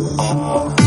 Oh.